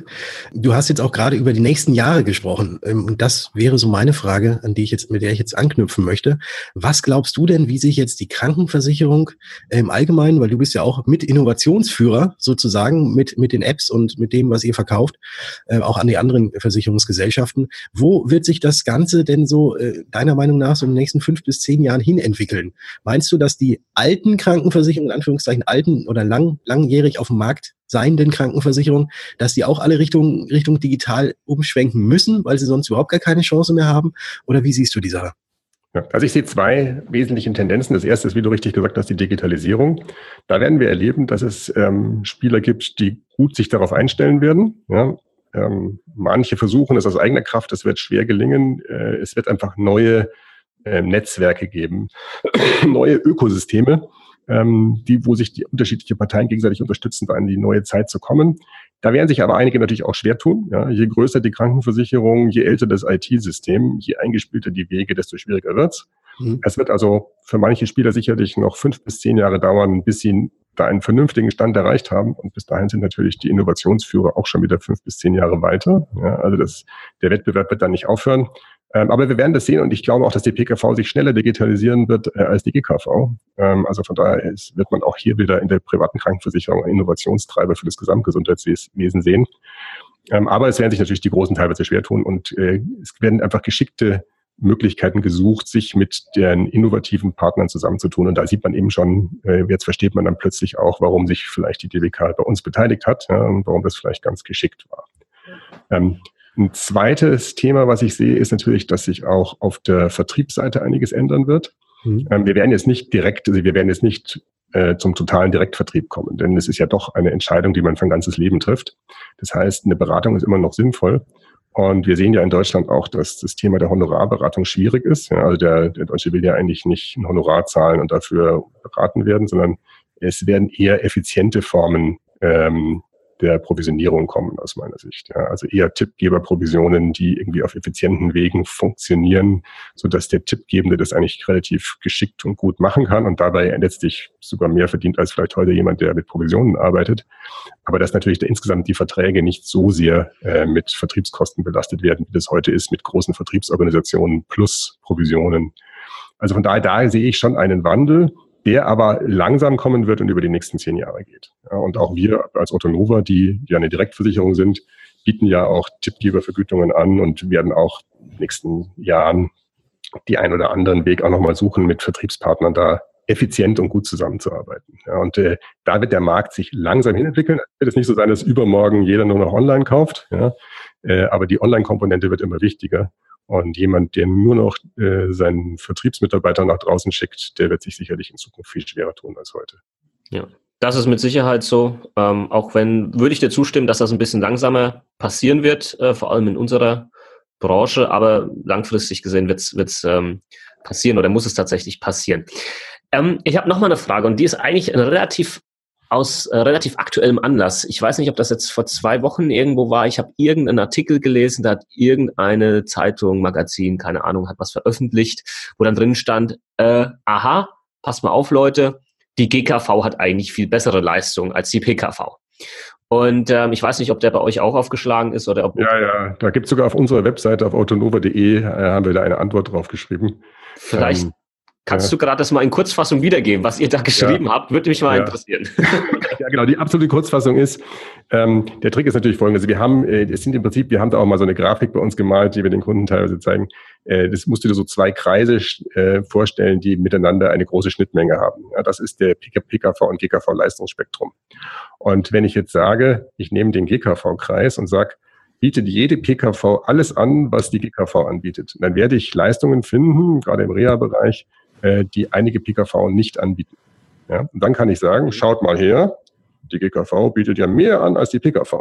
Du hast jetzt auch gerade über die nächsten Jahre gesprochen. Ähm, und das wäre so meine Frage, an die ich jetzt, mit der ich jetzt anknüpfen möchte. Was glaubst du denn, wie sich jetzt die Krankenversicherung im Allgemeinen, weil du bist ja auch mit Innovationsführer sozusagen mit, mit den Apps und mit dem, was ihr verkauft, äh, auch an die anderen Versicherungsgesellschaften. Wo wird sich das Ganze denn so äh, deiner Meinung nach so in den nächsten fünf bis zehn Jahren hin entwickeln? Meinst du, dass die alten Krankenversicherungen, in Anführungszeichen alten oder lang, langjährig auf dem Markt seienden Krankenversicherungen, dass die auch alle Richtung, Richtung digital umschwenken müssen, weil sie sonst überhaupt gar keine Chance mehr haben? Oder wie siehst du die Sache? Ja, also ich sehe zwei wesentliche Tendenzen. Das erste ist, wie du richtig gesagt hast, die Digitalisierung. Da werden wir erleben, dass es ähm, Spieler gibt, die gut sich darauf einstellen werden. Ja, ähm, manche versuchen es aus eigener Kraft, es wird schwer gelingen. Äh, es wird einfach neue äh, Netzwerke geben, neue Ökosysteme, ähm, die, wo sich die unterschiedlichen Parteien gegenseitig unterstützen, da in die neue Zeit zu kommen. Da werden sich aber einige natürlich auch schwer tun. Ja. Je größer die Krankenversicherung, je älter das IT-System, je eingespielter die Wege, desto schwieriger wird's. Mhm. Es wird also für manche Spieler sicherlich noch fünf bis zehn Jahre dauern, bis sie da einen vernünftigen Stand erreicht haben. Und bis dahin sind natürlich die Innovationsführer auch schon wieder fünf bis zehn Jahre weiter. Ja, also das, der Wettbewerb wird dann nicht aufhören. Ähm, aber wir werden das sehen und ich glaube auch, dass die PKV sich schneller digitalisieren wird äh, als die GKV. Ähm, also von daher ist, wird man auch hier wieder in der privaten Krankenversicherung einen Innovationstreiber für das Gesamtgesundheitswesen sehen. Ähm, aber es werden sich natürlich die großen teilweise schwer tun und äh, es werden einfach geschickte Möglichkeiten gesucht, sich mit den innovativen Partnern zusammenzutun. Und da sieht man eben schon, äh, jetzt versteht man dann plötzlich auch, warum sich vielleicht die DWK bei uns beteiligt hat und warum das vielleicht ganz geschickt war. Ein zweites Thema, was ich sehe, ist natürlich, dass sich auch auf der Vertriebsseite einiges ändern wird. Mhm. Ähm, wir werden jetzt nicht direkt, also wir werden jetzt nicht äh, zum totalen Direktvertrieb kommen, denn es ist ja doch eine Entscheidung, die man für ein ganzes Leben trifft. Das heißt, eine Beratung ist immer noch sinnvoll. Und wir sehen ja in Deutschland auch, dass das Thema der Honorarberatung schwierig ist. Ja, also der, der Deutsche will ja eigentlich nicht ein Honorar zahlen und dafür beraten werden, sondern es werden eher effiziente Formen ähm, der Provisionierung kommen, aus meiner Sicht. Ja. Also eher Tippgeberprovisionen, die irgendwie auf effizienten Wegen funktionieren, so der Tippgebende das eigentlich relativ geschickt und gut machen kann und dabei letztlich sogar mehr verdient als vielleicht heute jemand, der mit Provisionen arbeitet. Aber dass natürlich insgesamt die Verträge nicht so sehr äh, mit Vertriebskosten belastet werden, wie das heute ist, mit großen Vertriebsorganisationen plus Provisionen. Also von daher, da sehe ich schon einen Wandel der aber langsam kommen wird und über die nächsten zehn Jahre geht. Ja, und auch wir als Autonova, die ja eine Direktversicherung sind, bieten ja auch Tippgebervergütungen an und werden auch in den nächsten Jahren die ein oder anderen Weg auch nochmal suchen, mit Vertriebspartnern da effizient und gut zusammenzuarbeiten. Ja, und äh, da wird der Markt sich langsam hinentwickeln. Es wird es nicht so sein, dass übermorgen jeder nur noch online kauft, ja, äh, aber die Online-Komponente wird immer wichtiger. Und jemand, der nur noch äh, seinen Vertriebsmitarbeiter nach draußen schickt, der wird sich sicherlich in Zukunft viel schwerer tun als heute. Ja, das ist mit Sicherheit so. Ähm, auch wenn, würde ich dir zustimmen, dass das ein bisschen langsamer passieren wird, äh, vor allem in unserer Branche, aber langfristig gesehen wird es ähm, passieren oder muss es tatsächlich passieren. Ähm, ich habe nochmal eine Frage und die ist eigentlich relativ aus äh, relativ aktuellem Anlass. Ich weiß nicht, ob das jetzt vor zwei Wochen irgendwo war. Ich habe irgendeinen Artikel gelesen, da hat irgendeine Zeitung, Magazin, keine Ahnung, hat was veröffentlicht, wo dann drin stand, äh, aha, pass mal auf, Leute, die GKV hat eigentlich viel bessere Leistung als die PKV. Und ähm, ich weiß nicht, ob der bei euch auch aufgeschlagen ist oder ob. Ja, ja, da gibt es sogar auf unserer Webseite auf autonova.de äh, haben wir da eine Antwort drauf geschrieben. Vielleicht. Ähm, Kannst ja. du gerade das mal in Kurzfassung wiedergeben, was ihr da geschrieben ja. habt? Würde mich mal ja. interessieren. Ja, genau. Die absolute Kurzfassung ist, ähm, der Trick ist natürlich folgendes. Wir haben, äh, es sind im Prinzip, wir haben da auch mal so eine Grafik bei uns gemalt, die wir den Kunden teilweise zeigen. Äh, das musst du dir so zwei Kreise äh, vorstellen, die miteinander eine große Schnittmenge haben. Ja, das ist der PKV und GKV-Leistungsspektrum. Und wenn ich jetzt sage, ich nehme den GKV-Kreis und sage, bietet jede PKV alles an, was die GKV anbietet. dann werde ich Leistungen finden, gerade im Reha-Bereich, äh, die einige PKV nicht anbieten. Ja, und dann kann ich sagen, schaut mal her, die GKV bietet ja mehr an als die PKV.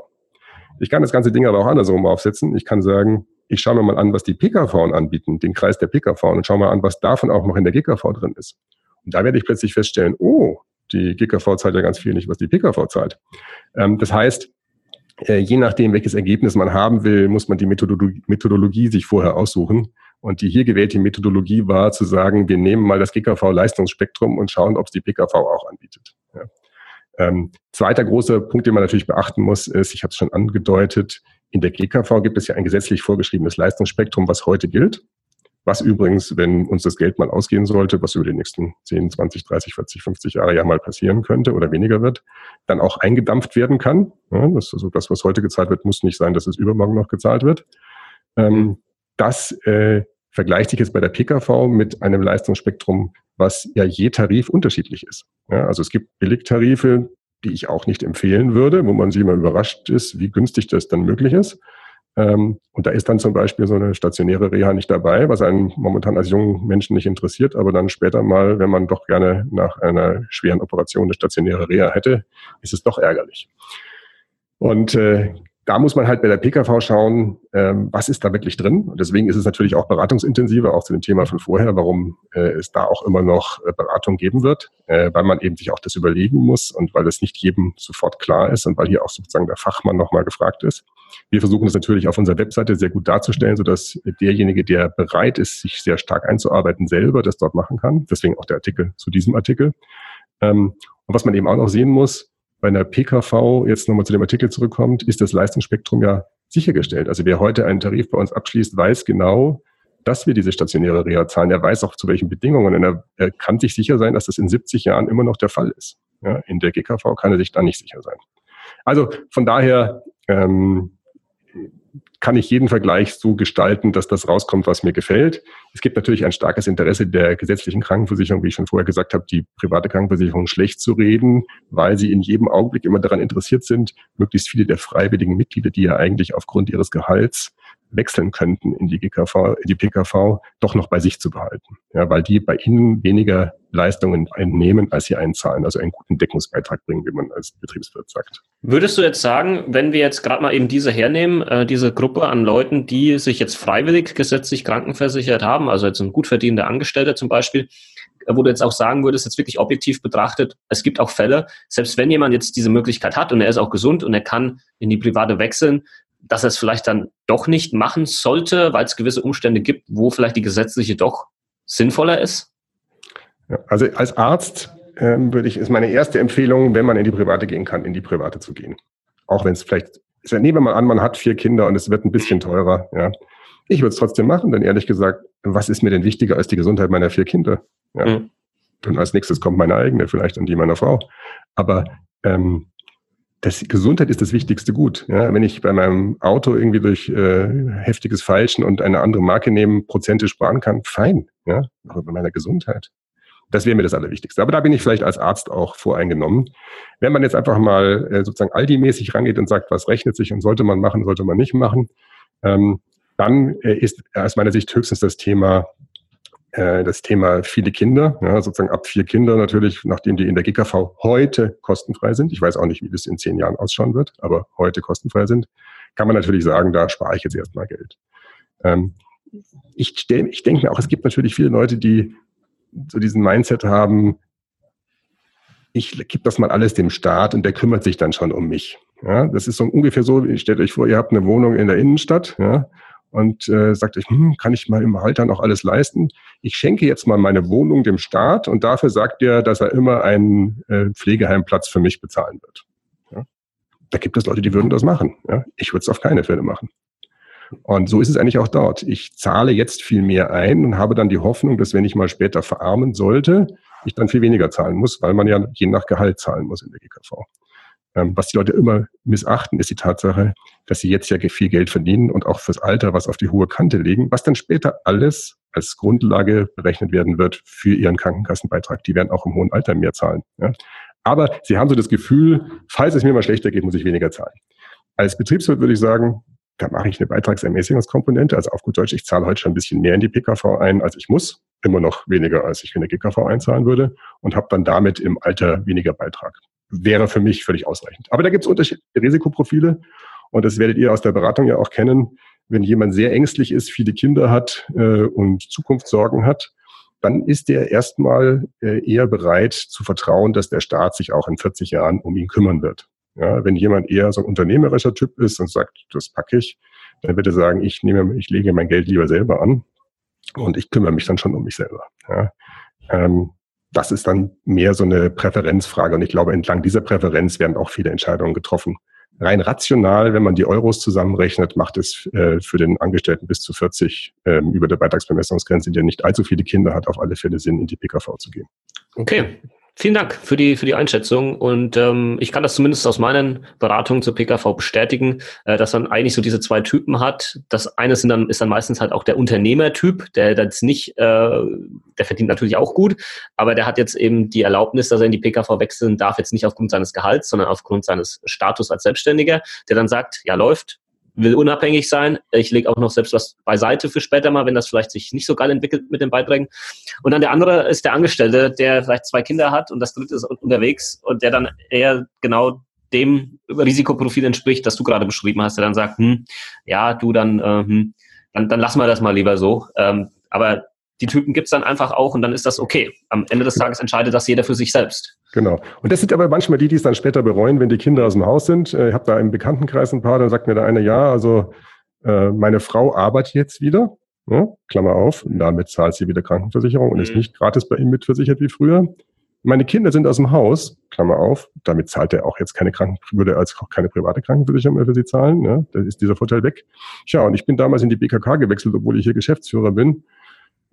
Ich kann das ganze Ding aber auch andersrum aufsetzen. Ich kann sagen, ich schaue mir mal an, was die PKV anbieten, den Kreis der PKV, und schaue mal an, was davon auch noch in der GKV drin ist. Und da werde ich plötzlich feststellen, oh, die GKV zahlt ja ganz viel nicht, was die PKV zahlt. Ähm, das heißt, äh, je nachdem, welches Ergebnis man haben will, muss man die Methodologie, Methodologie sich vorher aussuchen. Und die hier gewählte Methodologie war zu sagen, wir nehmen mal das GKV-Leistungsspektrum und schauen, ob es die PKV auch anbietet. Ja. Ähm, zweiter großer Punkt, den man natürlich beachten muss, ist, ich habe es schon angedeutet, in der GKV gibt es ja ein gesetzlich vorgeschriebenes Leistungsspektrum, was heute gilt. Was übrigens, wenn uns das Geld mal ausgehen sollte, was über die nächsten 10, 20, 30, 40, 50 Jahre ja mal passieren könnte oder weniger wird, dann auch eingedampft werden kann. Ja, das, also das, was heute gezahlt wird, muss nicht sein, dass es übermorgen noch gezahlt wird. Ähm, das äh, vergleicht sich jetzt bei der PKV mit einem Leistungsspektrum, was ja je Tarif unterschiedlich ist. Ja, also es gibt Billigtarife, die ich auch nicht empfehlen würde, wo man sich immer überrascht ist, wie günstig das dann möglich ist. Ähm, und da ist dann zum Beispiel so eine stationäre Reha nicht dabei, was einen momentan als jungen Menschen nicht interessiert, aber dann später mal, wenn man doch gerne nach einer schweren Operation eine stationäre Reha hätte, ist es doch ärgerlich. Und äh, da muss man halt bei der PKV schauen, ähm, was ist da wirklich drin. Und deswegen ist es natürlich auch beratungsintensiver, auch zu dem Thema von vorher, warum äh, es da auch immer noch äh, Beratung geben wird, äh, weil man eben sich auch das überlegen muss und weil es nicht jedem sofort klar ist und weil hier auch sozusagen der Fachmann nochmal gefragt ist. Wir versuchen das natürlich auf unserer Webseite sehr gut darzustellen, sodass derjenige, der bereit ist, sich sehr stark einzuarbeiten, selber das dort machen kann. Deswegen auch der Artikel zu diesem Artikel. Ähm, und was man eben auch noch sehen muss, bei einer PKV, jetzt nochmal zu dem Artikel zurückkommt, ist das Leistungsspektrum ja sichergestellt. Also wer heute einen Tarif bei uns abschließt, weiß genau, dass wir diese stationäre Reha zahlen. Er weiß auch zu welchen Bedingungen und er, er, kann sich sicher sein, dass das in 70 Jahren immer noch der Fall ist. Ja, in der GKV kann er sich da nicht sicher sein. Also von daher ähm, kann ich jeden Vergleich so gestalten, dass das rauskommt, was mir gefällt. Es gibt natürlich ein starkes Interesse der gesetzlichen Krankenversicherung, wie ich schon vorher gesagt habe, die private Krankenversicherung schlecht zu reden, weil sie in jedem Augenblick immer daran interessiert sind, möglichst viele der freiwilligen Mitglieder, die ja eigentlich aufgrund ihres Gehalts wechseln könnten in die GKV, in die PKV, doch noch bei sich zu behalten. Ja, weil die bei ihnen weniger Leistungen einnehmen, als sie einzahlen, also einen guten Deckungsbeitrag bringen, wie man als Betriebswirt sagt. Würdest du jetzt sagen, wenn wir jetzt gerade mal eben diese hernehmen, äh, diese Gruppe an Leuten, die sich jetzt freiwillig gesetzlich krankenversichert haben, also jetzt ein gut verdienender Angestellter zum Beispiel, wo du jetzt auch sagen würdest, jetzt wirklich objektiv betrachtet, es gibt auch Fälle, selbst wenn jemand jetzt diese Möglichkeit hat und er ist auch gesund und er kann in die private wechseln, dass er es vielleicht dann doch nicht machen sollte, weil es gewisse Umstände gibt, wo vielleicht die gesetzliche doch sinnvoller ist? Also als Arzt ähm, würde ich, ist meine erste Empfehlung, wenn man in die Private gehen kann, in die Private zu gehen. Auch wenn es vielleicht, nehmen wir mal an, man hat vier Kinder und es wird ein bisschen teurer, ja. Ich würde es trotzdem machen, denn ehrlich gesagt, was ist mir denn wichtiger als die Gesundheit meiner vier Kinder? Ja. Mhm. Und als nächstes kommt meine eigene, vielleicht und die meiner Frau. Aber ähm, das Gesundheit ist das wichtigste Gut. Ja, wenn ich bei meinem Auto irgendwie durch äh, heftiges Falschen und eine andere Marke nehmen, Prozente sparen kann, fein. Ja, aber bei meiner Gesundheit. Das wäre mir das Allerwichtigste. Aber da bin ich vielleicht als Arzt auch voreingenommen. Wenn man jetzt einfach mal äh, sozusagen Aldi-mäßig rangeht und sagt, was rechnet sich und sollte man machen, sollte man nicht machen, ähm, dann äh, ist aus meiner Sicht höchstens das Thema äh, das Thema viele Kinder, ja, sozusagen ab vier Kinder natürlich, nachdem die in der GKV heute kostenfrei sind. Ich weiß auch nicht, wie das in zehn Jahren ausschauen wird, aber heute kostenfrei sind, kann man natürlich sagen, da spare ich jetzt erstmal Geld. Ähm, ich, ich denke mir auch, es gibt natürlich viele Leute, die so diesen Mindset haben, ich gebe das mal alles dem Staat und der kümmert sich dann schon um mich. Ja, das ist so ungefähr so, stellt euch vor, ihr habt eine Wohnung in der Innenstadt ja, und äh, sagt euch, hm, kann ich mal im Alter noch alles leisten? Ich schenke jetzt mal meine Wohnung dem Staat und dafür sagt er, dass er immer einen äh, Pflegeheimplatz für mich bezahlen wird. Ja. Da gibt es Leute, die würden das machen. Ja. Ich würde es auf keine Fälle machen. Und so ist es eigentlich auch dort. Ich zahle jetzt viel mehr ein und habe dann die Hoffnung, dass wenn ich mal später verarmen sollte, ich dann viel weniger zahlen muss, weil man ja je nach Gehalt zahlen muss in der GKV. Ähm, was die Leute immer missachten, ist die Tatsache, dass sie jetzt ja viel Geld verdienen und auch fürs Alter was auf die hohe Kante legen, was dann später alles als Grundlage berechnet werden wird für ihren Krankenkassenbeitrag. Die werden auch im hohen Alter mehr zahlen. Aber sie haben so das Gefühl, falls es mir mal schlechter geht, muss ich weniger zahlen. Als Betriebswirt würde ich sagen, da mache ich eine Beitragsermäßigungskomponente. Also auf gut Deutsch, ich zahle heute schon ein bisschen mehr in die PKV ein, als ich muss. Immer noch weniger, als ich in der GKV einzahlen würde und habe dann damit im Alter weniger Beitrag. Wäre für mich völlig ausreichend. Aber da gibt es unterschiedliche Risikoprofile und das werdet ihr aus der Beratung ja auch kennen. Wenn jemand sehr ängstlich ist, viele Kinder hat äh, und Zukunftssorgen hat, dann ist er erstmal äh, eher bereit zu vertrauen, dass der Staat sich auch in 40 Jahren um ihn kümmern wird. Ja, wenn jemand eher so ein unternehmerischer Typ ist und sagt, das packe ich, dann wird er sagen, ich nehme, ich lege mein Geld lieber selber an und ich kümmere mich dann schon um mich selber. Ja, ähm, das ist dann mehr so eine Präferenzfrage und ich glaube, entlang dieser Präferenz werden auch viele Entscheidungen getroffen. Rein rational, wenn man die Euros zusammenrechnet, macht es äh, für den Angestellten bis zu 40 ähm, über der Beitragsbemessungsgrenze, der nicht allzu viele Kinder hat, auf alle Fälle Sinn, in die PKV zu gehen. Okay, Vielen Dank für die, für die Einschätzung. Und ähm, ich kann das zumindest aus meinen Beratungen zur PKV bestätigen, äh, dass man eigentlich so diese zwei Typen hat. Das eine sind dann, ist dann meistens halt auch der Unternehmertyp, der jetzt nicht, äh, der verdient natürlich auch gut, aber der hat jetzt eben die Erlaubnis, dass er in die PKV wechseln darf, jetzt nicht aufgrund seines Gehalts, sondern aufgrund seines Status als Selbstständiger, der dann sagt, ja, läuft, will unabhängig sein. Ich lege auch noch selbst was beiseite für später mal, wenn das vielleicht sich nicht so geil entwickelt mit den Beiträgen. Und dann der andere ist der Angestellte, der vielleicht zwei Kinder hat und das dritte ist unterwegs und der dann eher genau dem Risikoprofil entspricht, das du gerade beschrieben hast, der dann sagt, hm, ja, du dann, äh, hm, dann, dann lassen wir das mal lieber so. Ähm, aber die Typen gibt's dann einfach auch und dann ist das okay. Am Ende des Tages entscheidet das jeder für sich selbst. Genau. Und das sind aber manchmal die, die es dann später bereuen, wenn die Kinder aus dem Haus sind. Äh, ich habe da im Bekanntenkreis ein paar, dann sagt mir der eine, ja, also äh, meine Frau arbeitet jetzt wieder, ja, Klammer auf, und damit zahlt sie wieder Krankenversicherung und mhm. ist nicht gratis bei ihm mitversichert wie früher. Meine Kinder sind aus dem Haus, Klammer auf, damit zahlt er auch jetzt keine Kranken, würde als auch keine private Krankenversicherung mehr für sie zahlen. Ja, da ist dieser Vorteil weg. Tja, und ich bin damals in die BKK gewechselt, obwohl ich hier Geschäftsführer bin.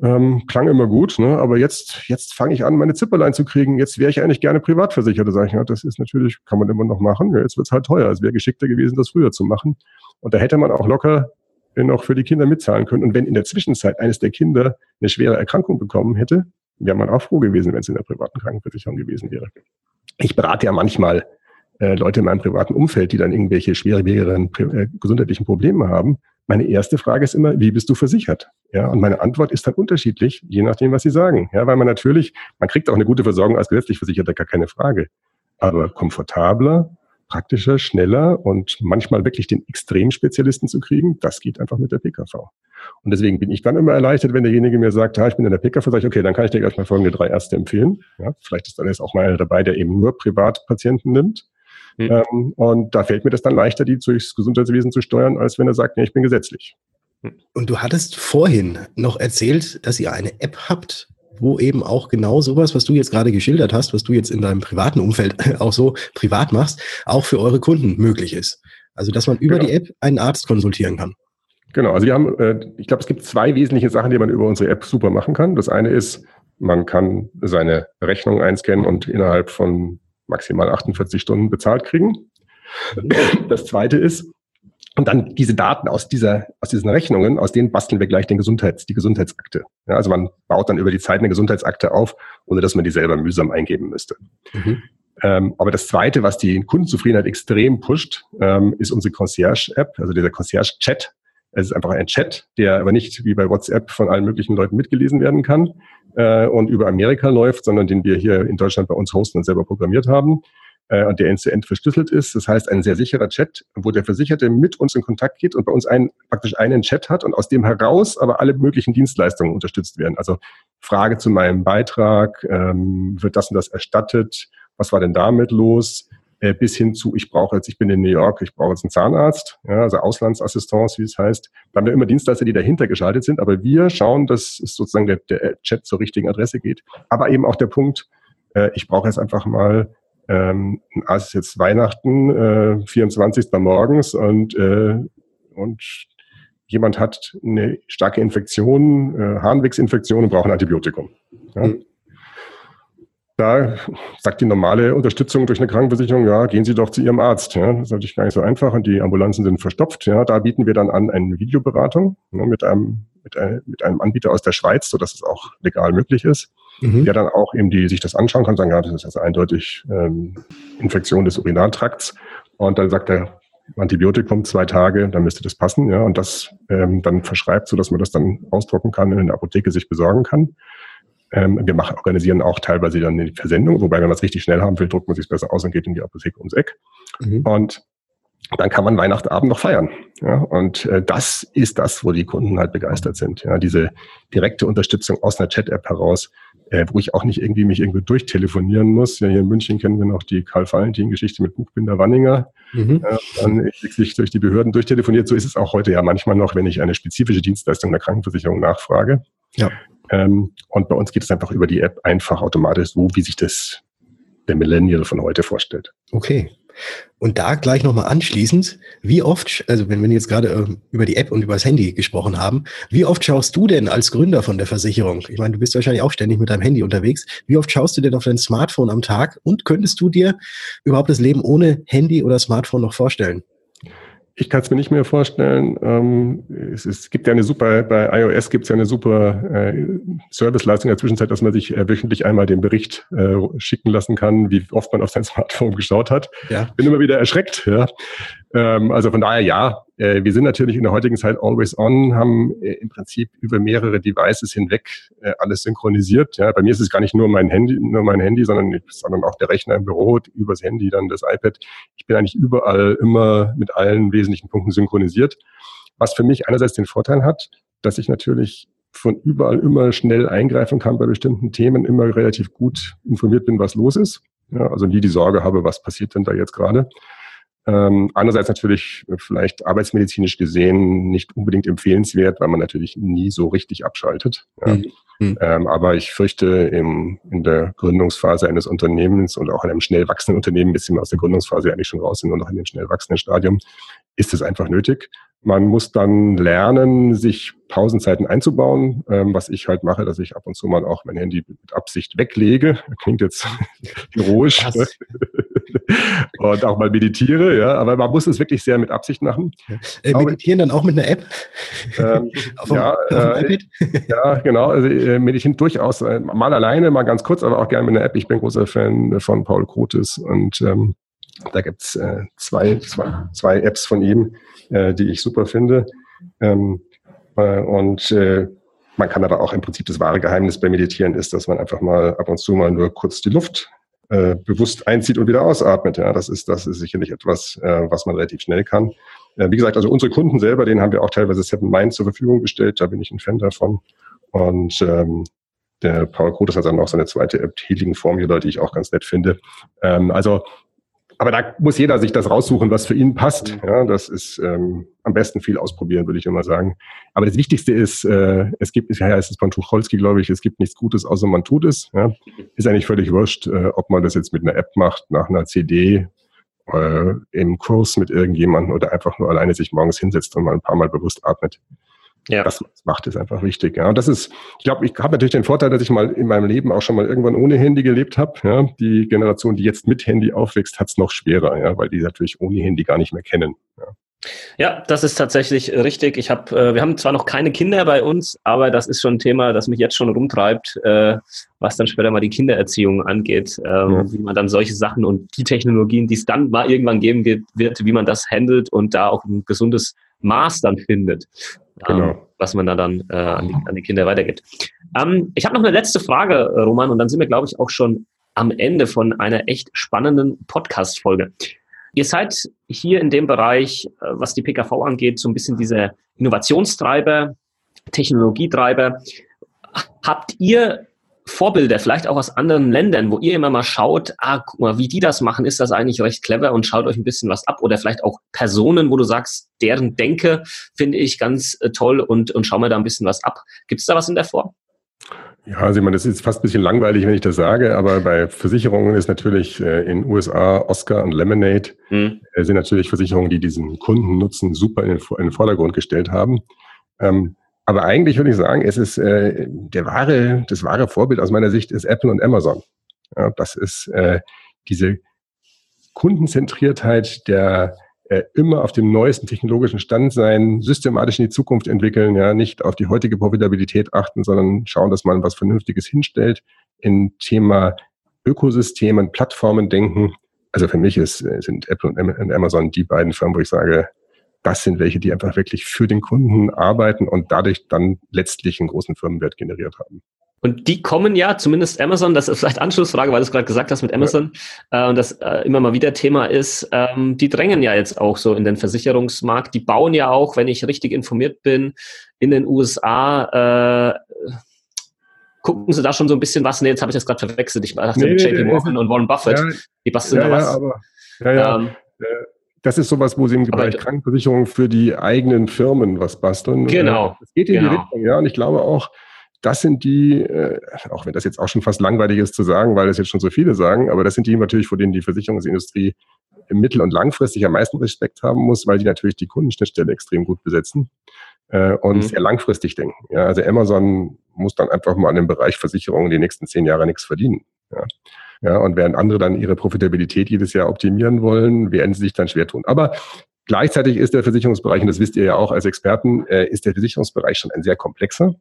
Ähm, klang immer gut, ne? aber jetzt, jetzt fange ich an, meine Zipperlein zu kriegen. Jetzt wäre ich eigentlich gerne privatversichert. Da sage ich, ja, das ist natürlich, kann man immer noch machen. Ja, jetzt wird's halt teuer. Es wäre geschickter gewesen, das früher zu machen. Und da hätte man auch locker noch für die Kinder mitzahlen können. Und wenn in der Zwischenzeit eines der Kinder eine schwere Erkrankung bekommen hätte, wäre man auch froh gewesen, wenn es in der privaten Krankenversicherung gewesen wäre. Ich berate ja manchmal äh, Leute in meinem privaten Umfeld, die dann irgendwelche schwerwiegeren äh, gesundheitlichen Probleme haben. Meine erste Frage ist immer, wie bist du versichert? Ja, und meine Antwort ist dann unterschiedlich, je nachdem, was sie sagen. Ja, weil man natürlich, man kriegt auch eine gute Versorgung als gesetzlich Versicherter, gar keine Frage. Aber komfortabler, praktischer, schneller und manchmal wirklich den Extremspezialisten zu kriegen, das geht einfach mit der PKV. Und deswegen bin ich dann immer erleichtert, wenn derjenige mir sagt, ja, ich bin in der PKV, sage ich, okay, dann kann ich dir gleich mal folgende drei Ärzte empfehlen. Ja, vielleicht ist dann jetzt auch mal einer dabei, der eben nur Privatpatienten nimmt. Mhm. Ähm, und da fällt mir das dann leichter, die durchs Gesundheitswesen zu steuern, als wenn er sagt, nee, ich bin gesetzlich. Und du hattest vorhin noch erzählt, dass ihr eine App habt, wo eben auch genau sowas, was du jetzt gerade geschildert hast, was du jetzt in deinem privaten Umfeld auch so privat machst, auch für eure Kunden möglich ist. Also, dass man über genau. die App einen Arzt konsultieren kann. Genau, also wir haben, äh, ich glaube, es gibt zwei wesentliche Sachen, die man über unsere App super machen kann. Das eine ist, man kann seine Rechnung einscannen und innerhalb von maximal 48 Stunden bezahlt kriegen. Das zweite ist, und dann diese Daten aus dieser, aus diesen Rechnungen, aus denen basteln wir gleich den Gesundheits, die Gesundheitsakte. Ja, also man baut dann über die Zeit eine Gesundheitsakte auf, ohne dass man die selber mühsam eingeben müsste. Mhm. Ähm, aber das zweite, was die Kundenzufriedenheit extrem pusht, ähm, ist unsere Concierge-App, also dieser Concierge-Chat. Es ist einfach ein Chat, der aber nicht wie bei WhatsApp von allen möglichen Leuten mitgelesen werden kann, äh, und über Amerika läuft, sondern den wir hier in Deutschland bei uns hosten und selber programmiert haben äh, und der end-to-end verschlüsselt ist. Das heißt, ein sehr sicherer Chat, wo der Versicherte mit uns in Kontakt geht und bei uns einen, praktisch einen Chat hat und aus dem heraus aber alle möglichen Dienstleistungen unterstützt werden. Also Frage zu meinem Beitrag, ähm, wird das und das erstattet? Was war denn damit los? Äh, bis hin zu, ich brauche jetzt, ich bin in New York, ich brauche jetzt einen Zahnarzt, ja, also Auslandsassistance, wie es heißt. Da haben wir immer Dienstleister, die dahinter geschaltet sind, aber wir schauen, dass es sozusagen der, der Chat zur richtigen Adresse geht. Aber eben auch der Punkt, äh, ich brauche jetzt einfach mal ähm, es ist jetzt Weihnachten, äh, 24. morgens und, äh, und jemand hat eine starke Infektion, äh, Harnwegsinfektion und braucht ein Antibiotikum. Ja. Mhm. Da sagt die normale Unterstützung durch eine Krankenversicherung, ja, gehen Sie doch zu Ihrem Arzt. Ja. Das ist natürlich gar nicht so einfach und die Ambulanzen sind verstopft. Ja. Da bieten wir dann an eine Videoberatung ja, mit, einem, mit, einem, mit einem Anbieter aus der Schweiz, sodass es auch legal möglich ist, mhm. der dann auch eben die sich das anschauen kann, sagen, ja, das ist also eindeutig ähm, Infektion des Urinaltrakts. Und dann sagt er, Antibiotikum zwei Tage, dann müsste das passen, ja, und das ähm, dann verschreibt, so dass man das dann ausdrucken kann und in der Apotheke sich besorgen kann. Ähm, wir machen, organisieren auch teilweise dann die Versendung, wobei wenn man es richtig schnell haben will, druckt man sich besser aus und geht in die Apotheke ums Eck. Mhm. Und dann kann man Weihnachtsabend noch feiern. Ja, und äh, das ist das, wo die Kunden halt begeistert sind. Ja, diese direkte Unterstützung aus einer Chat-App heraus, äh, wo ich auch nicht irgendwie mich irgendwie durchtelefonieren muss. Ja, hier in München kennen wir noch die Karl-Valentin-Geschichte mit Buchbinder Wanninger. Mhm. Äh, dann sich durch die Behörden durchtelefoniert. So ist es auch heute ja manchmal noch, wenn ich eine spezifische Dienstleistung der Krankenversicherung nachfrage. Ja. Ähm, und bei uns geht es einfach über die App einfach automatisch so, wie sich das der Millennial von heute vorstellt. Okay. Und da gleich nochmal anschließend, wie oft, also wenn wir jetzt gerade äh, über die App und über das Handy gesprochen haben, wie oft schaust du denn als Gründer von der Versicherung? Ich meine, du bist wahrscheinlich auch ständig mit deinem Handy unterwegs. Wie oft schaust du denn auf dein Smartphone am Tag und könntest du dir überhaupt das Leben ohne Handy oder Smartphone noch vorstellen? Ich kann es mir nicht mehr vorstellen. Ähm, es, es, gibt ja eine super, bei iOS gibt es ja eine super äh, Serviceleistung in der Zwischenzeit, dass man sich äh, wöchentlich einmal den Bericht äh, schicken lassen kann, wie oft man auf sein Smartphone geschaut hat. Ja. Bin immer wieder erschreckt. Ja. Ähm, also von daher ja, äh, wir sind natürlich in der heutigen Zeit always on, haben äh, im Prinzip über mehrere Devices hinweg äh, alles synchronisiert. Ja, bei mir ist es gar nicht nur mein Handy, nur mein Handy, sondern, sondern auch der Rechner im Büro, übers Handy dann das iPad. Ich bin eigentlich überall immer mit allen wesentlichen Punkten synchronisiert. Was für mich einerseits den Vorteil hat, dass ich natürlich von überall immer schnell eingreifen kann bei bestimmten Themen, immer relativ gut informiert bin, was los ist. Ja, also nie die Sorge habe, was passiert denn da jetzt gerade. Ähm, andererseits natürlich vielleicht arbeitsmedizinisch gesehen nicht unbedingt empfehlenswert, weil man natürlich nie so richtig abschaltet. Ja. Mhm. mhm. Ähm, aber ich fürchte, im, in der Gründungsphase eines Unternehmens und auch in einem schnell wachsenden Unternehmen, bis wir aus der Gründungsphase eigentlich schon raus sind und noch in dem schnell wachsenden Stadium, ist es einfach nötig. Man muss dann lernen, sich Pausenzeiten einzubauen, ähm, was ich halt mache, dass ich ab und zu mal auch mein Handy mit Absicht weglege. Klingt jetzt heroisch. und auch mal meditiere, ja, aber man muss es wirklich sehr mit Absicht machen. Äh, meditieren dann auch mit einer App? Ähm, auf ja, auf äh, ja, genau. Also äh, meditieren durchaus äh, mal alleine, mal ganz kurz, aber auch gerne mit einer App. Ich bin großer Fan von Paul Krotis und ähm, da gibt's äh, zwei, zwei, zwei Apps von ihm, äh, die ich super finde. Ähm, äh, und man kann aber auch im Prinzip das wahre Geheimnis beim Meditieren ist, dass man einfach mal ab und zu mal nur kurz die Luft äh, bewusst einzieht und wieder ausatmet. Ja, das ist, das ist sicherlich etwas, äh, was man relativ schnell kann. Äh, wie gesagt, also unsere Kunden selber, denen haben wir auch teilweise Seven Mind zur Verfügung gestellt. Da bin ich ein Fan davon. Und ähm, der Paul Grotes hat dann auch seine zweite App, Healing Formula, die ich auch ganz nett finde. Ähm, also aber da muss jeder sich das raussuchen, was für ihn passt. Mhm. Ja, das ist ähm, am besten viel ausprobieren, würde ich immer sagen. Aber das Wichtigste ist, äh, es gibt, ja, es ist von Tucholsky, glaube ich, es gibt nichts Gutes, außer man tut es. Ja. Ist eigentlich völlig wurscht, äh, ob man das jetzt mit einer App macht, nach einer CD, äh, im Kurs mit irgendjemandem oder einfach nur alleine sich morgens hinsetzt und mal ein paar Mal bewusst atmet. Ja. Das macht es einfach wichtig. Ja. Und das ist, ich glaube, ich habe natürlich den Vorteil, dass ich mal in meinem Leben auch schon mal irgendwann ohne Handy gelebt habe. Ja. Die Generation, die jetzt mit Handy aufwächst, hat es noch schwerer, ja, weil die natürlich ohne Handy gar nicht mehr kennen. Ja. Ja, das ist tatsächlich richtig. Ich habe, äh, wir haben zwar noch keine Kinder bei uns, aber das ist schon ein Thema, das mich jetzt schon rumtreibt, äh, was dann später mal die Kindererziehung angeht, äh, ja. wie man dann solche Sachen und die Technologien, die es dann mal irgendwann geben wird, wie man das handelt und da auch ein gesundes Maß dann findet, genau. ähm, was man da dann äh, an, die, an, die, Kinder weitergibt. Ähm, ich habe noch eine letzte Frage, äh, Roman, und dann sind wir, glaube ich, auch schon am Ende von einer echt spannenden Podcast-Folge. Ihr seid hier in dem Bereich, äh, was die PKV angeht, so ein bisschen dieser Innovationstreiber, Technologietreiber. Habt ihr Vorbilder, vielleicht auch aus anderen Ländern, wo ihr immer mal schaut, ah, guck mal, wie die das machen, ist das eigentlich recht clever und schaut euch ein bisschen was ab oder vielleicht auch Personen, wo du sagst, deren Denke finde ich ganz äh, toll und, und schau mal da ein bisschen was ab. Gibt es da was in der Form? Ja, also ich meine, das ist fast ein bisschen langweilig, wenn ich das sage, aber bei Versicherungen ist natürlich äh, in USA Oscar und Lemonade mhm. äh, sind natürlich Versicherungen, die diesen Kundennutzen super in den, in den Vordergrund gestellt haben. Ähm, aber eigentlich würde ich sagen, es ist äh, der wahre, das wahre Vorbild aus meiner Sicht ist Apple und Amazon. Ja, das ist äh, diese Kundenzentriertheit der äh, immer auf dem neuesten technologischen Stand sein, systematisch in die Zukunft entwickeln, ja, nicht auf die heutige Profitabilität achten, sondern schauen, dass man was Vernünftiges hinstellt in Thema Ökosystemen, Plattformen denken. Also für mich ist, äh, sind Apple und Amazon die beiden Firmen, wo ich sage, das sind welche, die einfach wirklich für den Kunden arbeiten und dadurch dann letztlich einen großen Firmenwert generiert haben. Und die kommen ja, zumindest Amazon, das ist vielleicht Anschlussfrage, weil du es gerade gesagt hast mit Amazon ja. äh, und das äh, immer mal wieder Thema ist, ähm, die drängen ja jetzt auch so in den Versicherungsmarkt. Die bauen ja auch, wenn ich richtig informiert bin, in den USA, äh, gucken sie da schon so ein bisschen was? Nee, jetzt habe ich das gerade verwechselt. Ich dachte, nee, JP Morgan und Warren Buffett, ja, die basteln ja, da was. Ja, aber, ja, ja. Ähm, äh, das ist sowas, wo sie im Bereich Krankenversicherung für die eigenen Firmen was basteln. Genau. Es geht in genau. die Richtung, ja. Und ich glaube auch, das sind die, äh, auch wenn das jetzt auch schon fast langweilig ist zu sagen, weil das jetzt schon so viele sagen, aber das sind die natürlich, vor denen die Versicherungsindustrie mittel- und langfristig am meisten Respekt haben muss, weil die natürlich die Kundenschnittstelle extrem gut besetzen äh, und mhm. sehr langfristig denken. Ja, also Amazon muss dann einfach mal an dem Bereich Versicherungen die nächsten zehn Jahre nichts verdienen. Ja. Ja, und während andere dann ihre Profitabilität jedes Jahr optimieren wollen, werden sie sich dann schwer tun. Aber gleichzeitig ist der Versicherungsbereich, und das wisst ihr ja auch als Experten, äh, ist der Versicherungsbereich schon ein sehr komplexer.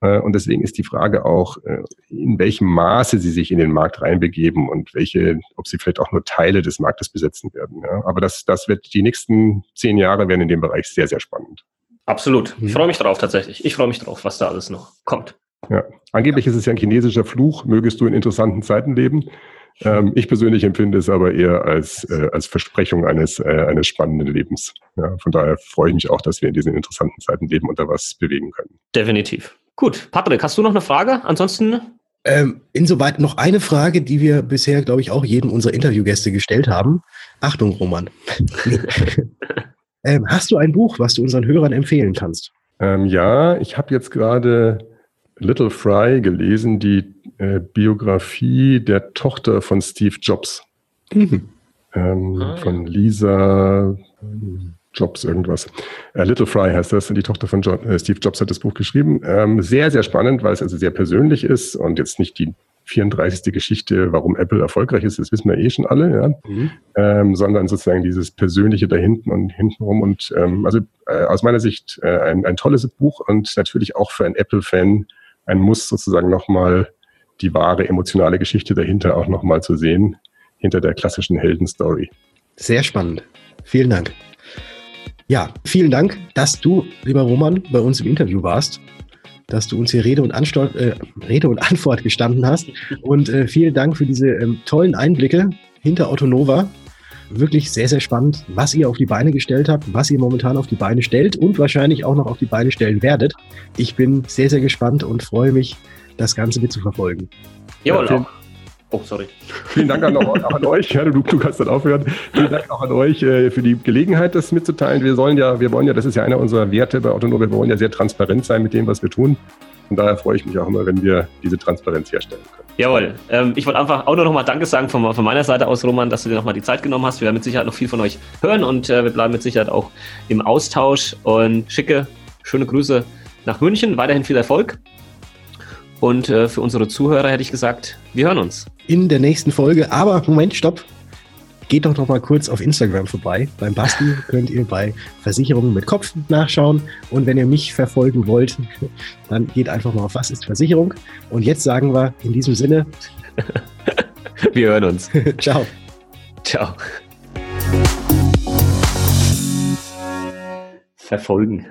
Äh, und deswegen ist die Frage auch, äh, in welchem Maße sie sich in den Markt reinbegeben und welche, ob sie vielleicht auch nur Teile des Marktes besetzen werden. Ja. Aber das, das wird die nächsten zehn Jahre werden in dem Bereich sehr, sehr spannend. Absolut. Ich mhm. freue mich drauf tatsächlich. Ich freue mich drauf, was da alles noch kommt. Ja, angeblich ist es ja ein chinesischer Fluch, mögest du in interessanten Zeiten leben. Ähm, ich persönlich empfinde es aber eher als, äh, als Versprechung eines, äh, eines spannenden Lebens. Ja, von daher freue ich mich auch, dass wir in diesen interessanten Zeiten leben und da was bewegen können. Definitiv. Gut, Patrick, hast du noch eine Frage? Ansonsten ähm, insoweit noch eine Frage, die wir bisher, glaube ich, auch jedem unserer Interviewgäste gestellt haben. Achtung, Roman. ähm, hast du ein Buch, was du unseren Hörern empfehlen kannst? Ähm, ja, ich habe jetzt gerade Little Fry gelesen, die äh, Biografie der Tochter von Steve Jobs. Mhm. Ähm, ah, von Lisa Jobs irgendwas. Äh, Little Fry heißt das, die Tochter von John, äh, Steve Jobs hat das Buch geschrieben. Ähm, sehr, sehr spannend, weil es also sehr persönlich ist und jetzt nicht die 34. Geschichte, warum Apple erfolgreich ist, das wissen wir eh schon alle, ja. Mhm. Ähm, sondern sozusagen dieses Persönliche da hinten und hintenrum. Und ähm, also äh, aus meiner Sicht äh, ein, ein tolles Buch und natürlich auch für einen Apple-Fan ein Muss sozusagen nochmal die wahre emotionale Geschichte dahinter auch nochmal zu sehen, hinter der klassischen Heldenstory. Sehr spannend. Vielen Dank. Ja, vielen Dank, dass du, lieber Roman, bei uns im Interview warst, dass du uns hier Rede und, Anstol äh, Rede und Antwort gestanden hast. Und äh, vielen Dank für diese ähm, tollen Einblicke hinter Autonova. Wirklich sehr, sehr spannend, was ihr auf die Beine gestellt habt, was ihr momentan auf die Beine stellt und wahrscheinlich auch noch auf die Beine stellen werdet. Ich bin sehr, sehr gespannt und freue mich, das Ganze mit zu verfolgen. Jawohl, ja, Oh, sorry. Vielen Dank an, auch an euch. Ja, du, du kannst dann aufhören. Vielen Dank auch an euch äh, für die Gelegenheit, das mitzuteilen. Wir sollen ja, wir wollen ja, das ist ja einer unserer Werte bei Autonom, wir wollen ja sehr transparent sein mit dem, was wir tun. Und daher freue ich mich auch immer, wenn wir diese Transparenz herstellen können. Jawohl. Ähm, ich wollte einfach auch nur noch mal Danke sagen von, von, meiner Seite aus, Roman, dass du dir noch mal die Zeit genommen hast. Wir werden mit Sicherheit noch viel von euch hören und äh, wir bleiben mit Sicherheit auch im Austausch und schicke schöne Grüße nach München. Weiterhin viel Erfolg. Und äh, für unsere Zuhörer hätte ich gesagt, wir hören uns. In der nächsten Folge. Aber Moment, stopp. Geht doch noch mal kurz auf Instagram vorbei. Beim Basti könnt ihr bei Versicherungen mit Kopf nachschauen. Und wenn ihr mich verfolgen wollt, dann geht einfach mal auf Was ist Versicherung. Und jetzt sagen wir in diesem Sinne. wir hören uns. Ciao. Ciao. Verfolgen.